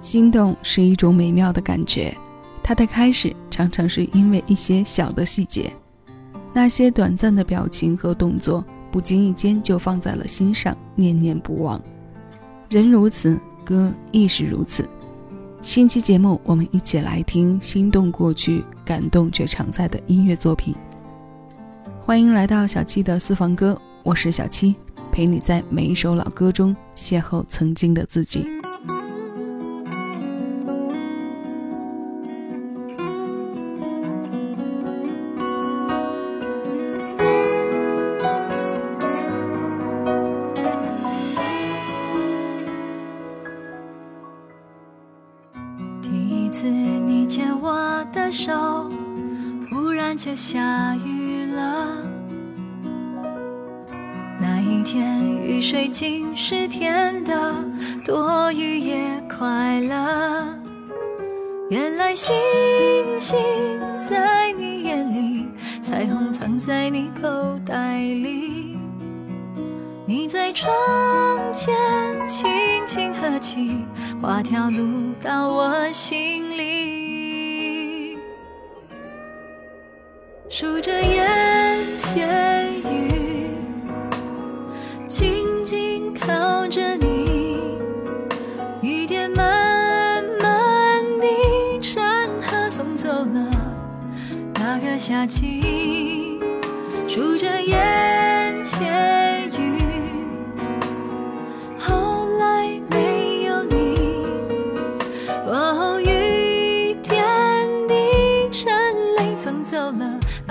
心动是一种美妙的感觉，它的开始常常是因为一些小的细节，那些短暂的表情和动作，不经意间就放在了心上，念念不忘。人如此，歌亦是如此。新期节目，我们一起来听心动过去，感动却常在的音乐作品。欢迎来到小七的私房歌，我是小七，陪你在每一首老歌中邂逅曾经的自己。就下雨了。那一天，雨水竟是甜的，多雨也快乐。原来星星在你眼里，彩虹藏在你口袋里。你在窗前轻轻呵气，画条路到我心里。数着眼前雨，静静靠着你，雨点慢慢地山河送走了那个夏季。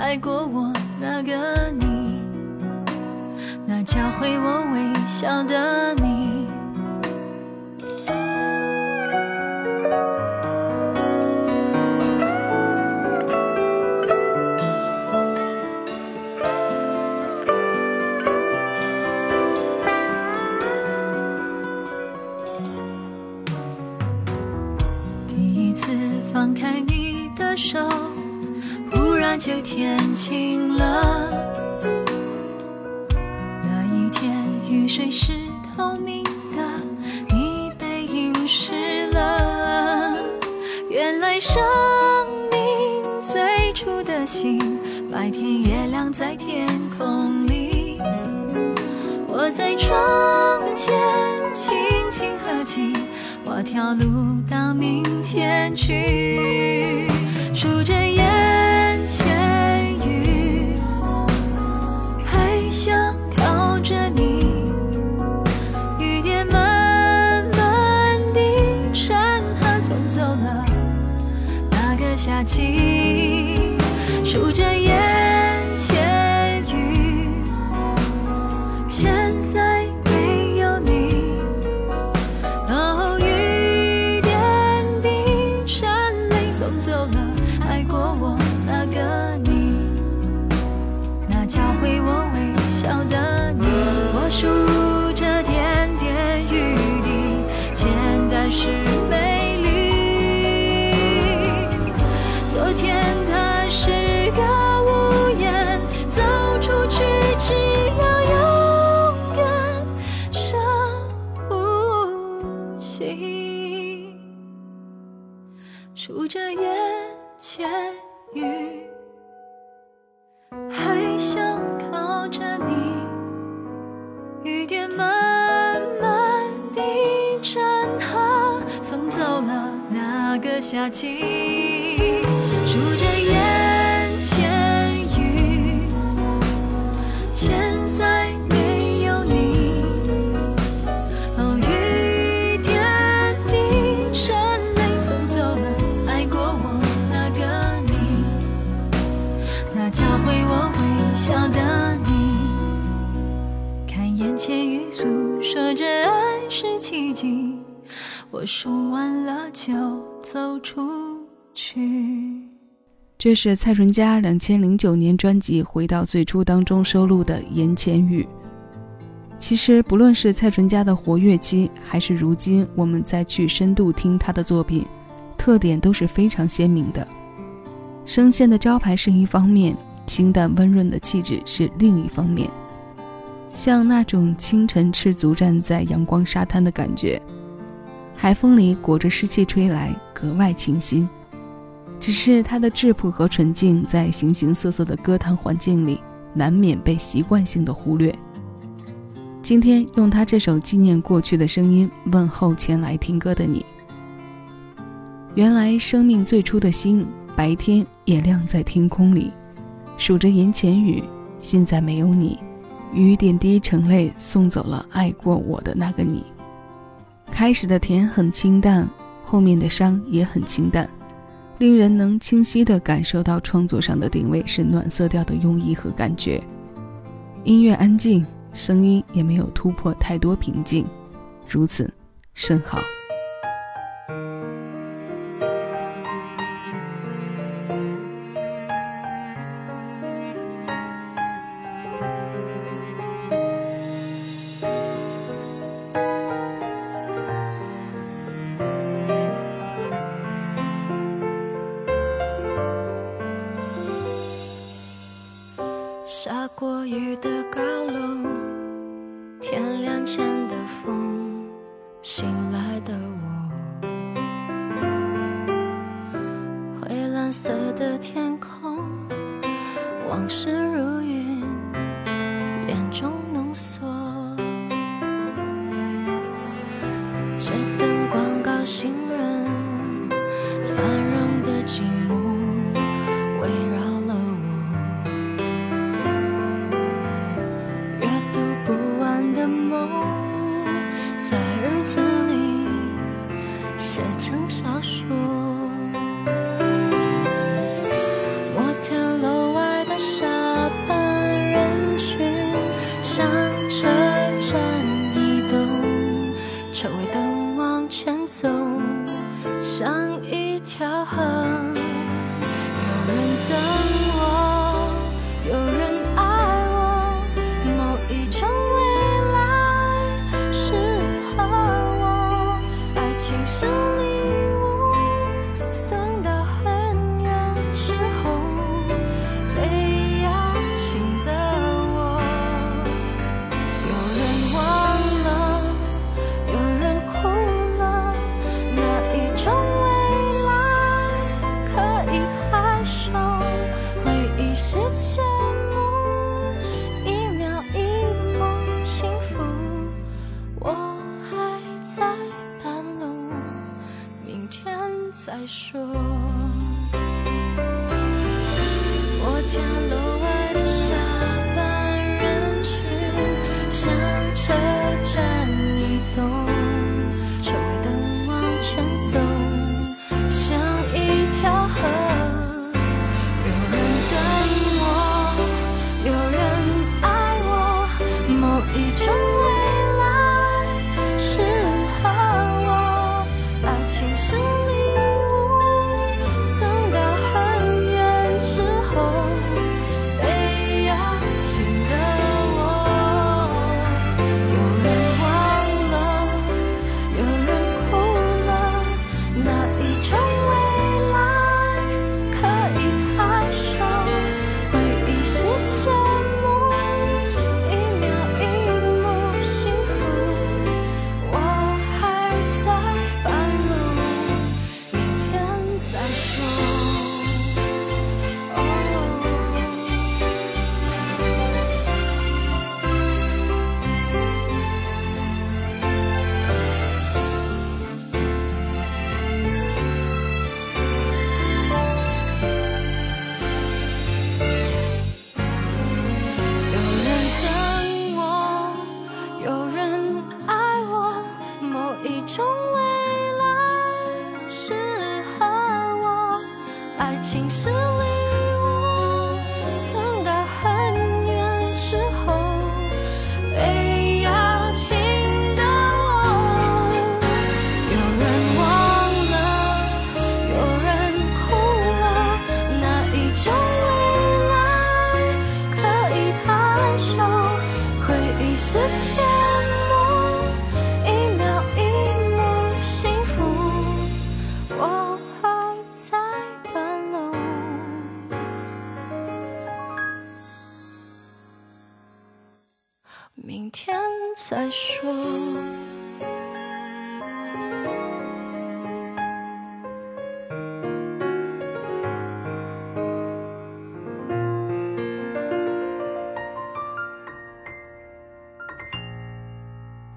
爱过我那个你，那教会我微笑的你。在窗前轻轻合起，画条路到明天去，数着夜。送走了爱过我那个个夏季，数着眼前雨，现在没有你，哦，雨点滴，顺泪送走了爱过我那个你，那教会我微笑的你，看眼前雨诉说着爱是奇迹，我数完了就。走出去。这是蔡淳佳两千零九年专辑《回到最初》当中收录的《言前语》。其实，不论是蔡淳佳的活跃期，还是如今我们再去深度听她的作品，特点都是非常鲜明的。声线的招牌是一方面，清淡温润的气质是另一方面，像那种清晨赤足站在阳光沙滩的感觉。海风里裹着湿气吹来，格外清新。只是他的质朴和纯净，在形形色色的歌坛环境里，难免被习惯性的忽略。今天用他这首纪念过去的声音，问候前来听歌的你。原来生命最初的心，白天也亮在天空里，数着眼前雨。现在没有你，雨点滴成泪，送走了爱过我的那个你。开始的甜很清淡，后面的伤也很清淡。令人能清晰地感受到创作上的定位是暖色调的用意和感觉。音乐安静，声音也没有突破太多平静，如此甚好。明天再说。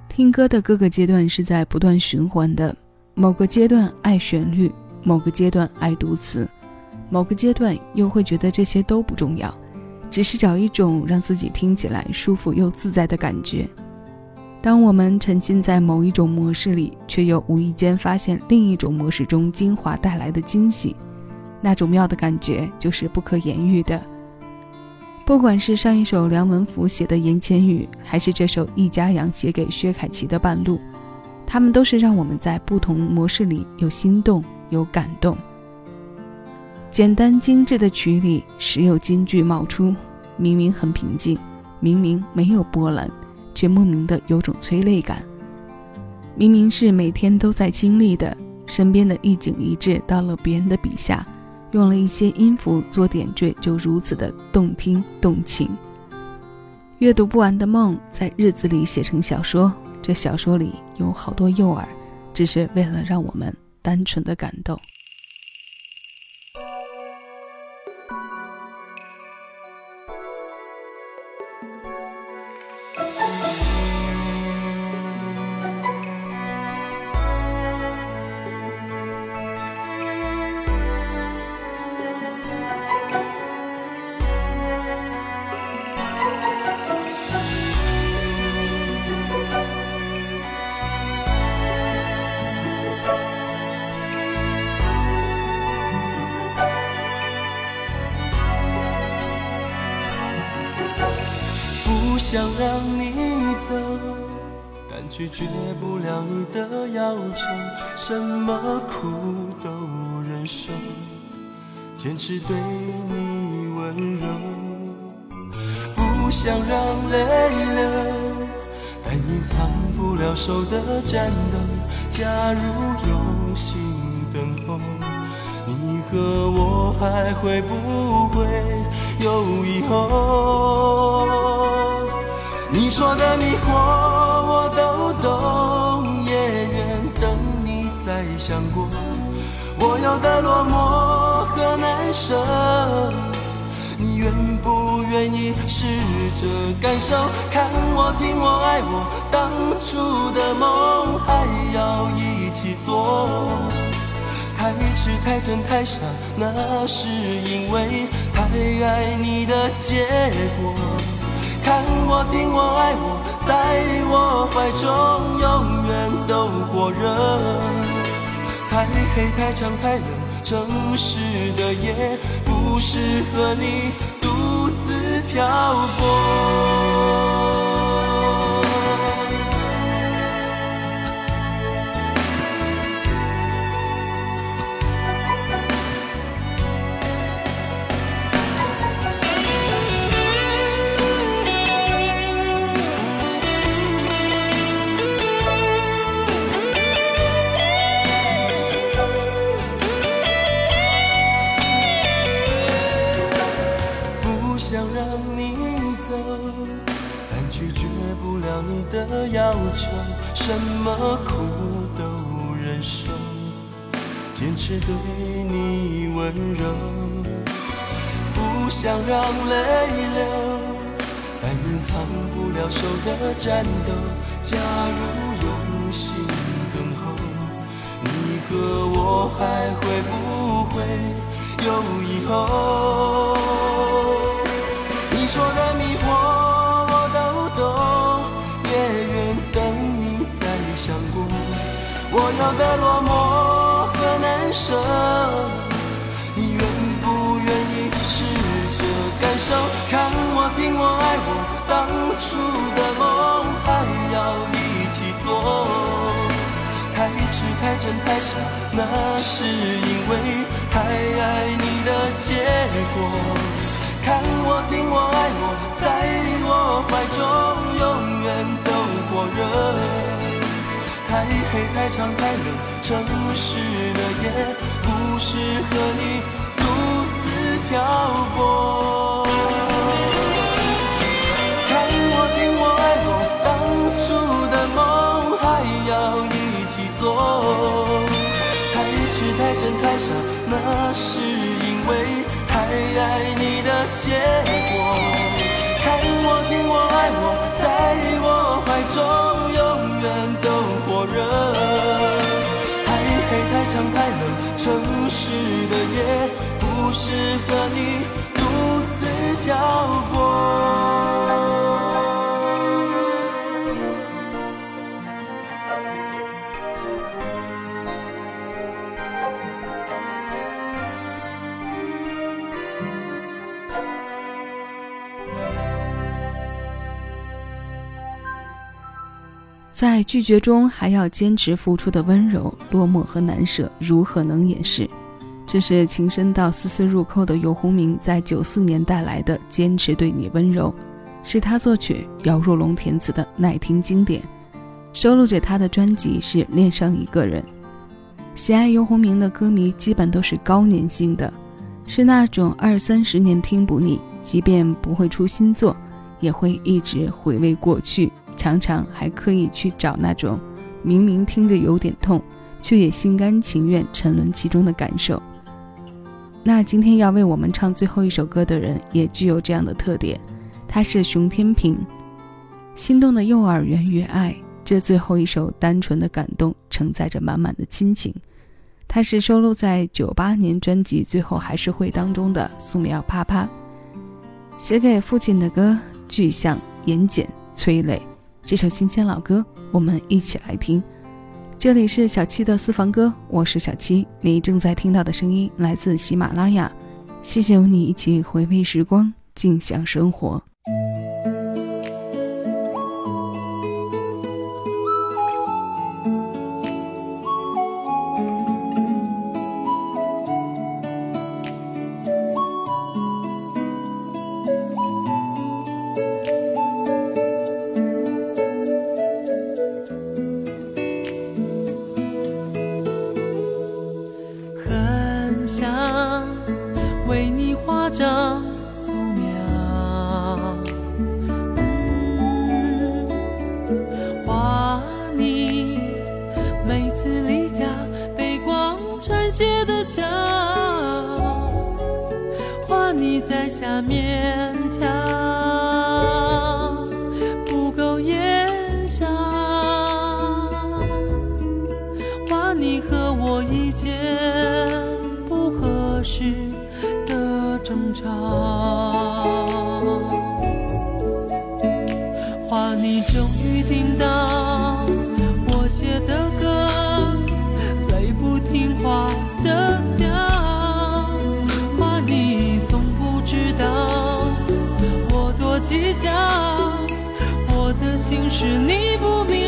听歌的各个阶段是在不断循环的某个阶段爱旋律某个阶段爱读词某个阶段又会觉得这些都不重要。只是找一种让自己听起来舒服又自在的感觉。当我们沉浸在某一种模式里，却又无意间发现另一种模式中精华带来的惊喜，那种妙的感觉就是不可言喻的。不管是上一首梁文福写的《言前语》，还是这首易家扬写给薛凯琪的《半路》，他们都是让我们在不同模式里有心动、有感动。简单精致的曲里，时有金句冒出，明明很平静，明明没有波澜。却莫名的有种催泪感。明明是每天都在经历的，身边的一景一致，到了别人的笔下，用了一些音符做点缀，就如此的动听动情。阅读不完的梦，在日子里写成小说，这小说里有好多诱饵，只是为了让我们单纯的感动。想让你走，但拒绝不了你的要求，什么苦都忍受，坚持对你温柔。不想让泪流，但隐藏不了手的颤抖。假如有心等候，你和我还会不会有以后？你说的迷惑我都懂，也愿等你再想过。我有的落寞和难舍，你愿不愿意试着感受？看我听我爱我，当初的梦还要一起做。太痴太真太傻，那是因为太爱你的结果。我，听我，爱我，在我怀中永远都火热。太黑，太长，太冷，城市的夜不适合你独自漂泊。对你温柔，不想让泪流，但愿藏不了手的颤抖。假如用心等候，你和我还会不会有以后？你说的迷惑我都懂，也愿等你再相顾。我要的落寞和难舍，你愿不愿意试着感受？看我听我爱我，当初的梦还要一起做。太痴太真太傻，那是因为太爱你的结果。看我听我爱我，在我怀中永远都火热。黑太长太冷，城市的夜不适合你独自漂泊。看我听我爱我，当初的梦还要一起做。太痴太真太傻，那是因为太爱你的结果。看我，听我，爱我，在我怀中城市的夜不适合你独自漂泊。在拒绝中还要坚持付出的温柔、落寞和难舍，如何能掩饰？这是情深到丝丝入扣的游鸿明在九四年带来的《坚持对你温柔》，是他作曲、姚若龙填词的耐听经典，收录着他的专辑是《恋上一个人》。喜爱游鸿明的歌迷基本都是高年性的，是那种二三十年听不腻，即便不会出新作，也会一直回味过去。常常还刻意去找那种明明听着有点痛，却也心甘情愿沉沦其中的感受。那今天要为我们唱最后一首歌的人也具有这样的特点，他是熊天平。心动的幼儿园与爱，这最后一首单纯的感动，承载着满满的亲情。它是收录在九八年专辑《最后还是会》当中的《素描啪啪》，写给父亲的歌，具象、言简、催泪。这首新鲜老歌，我们一起来听。这里是小七的私房歌，我是小七。你正在听到的声音来自喜马拉雅。谢谢有你一起回味时光，静享生活。的争吵，画你终于听到我写的歌，最不听话的调。计较，我的心事你不明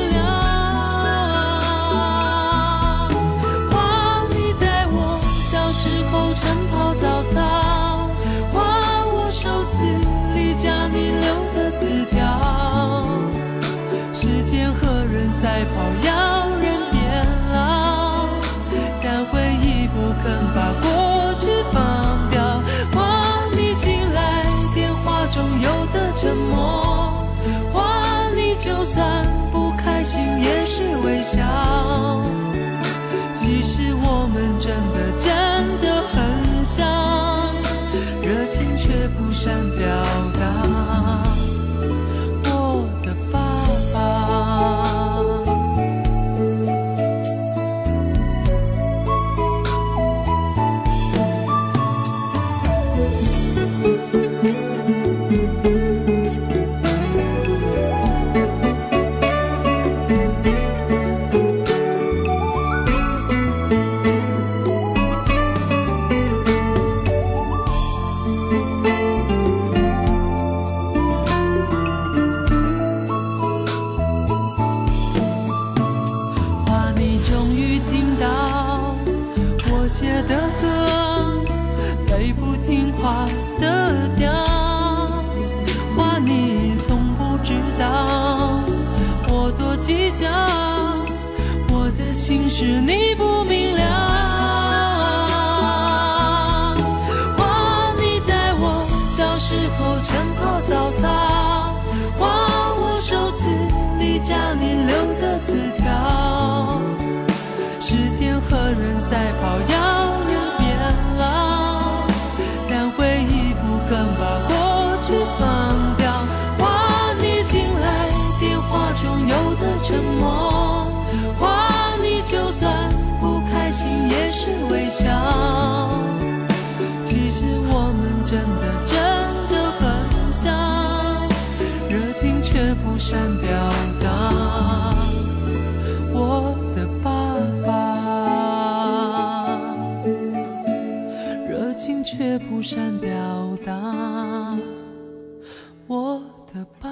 时候晨跑早操，画我首次离家你留的字条。时间和人赛跑，善表达，我的。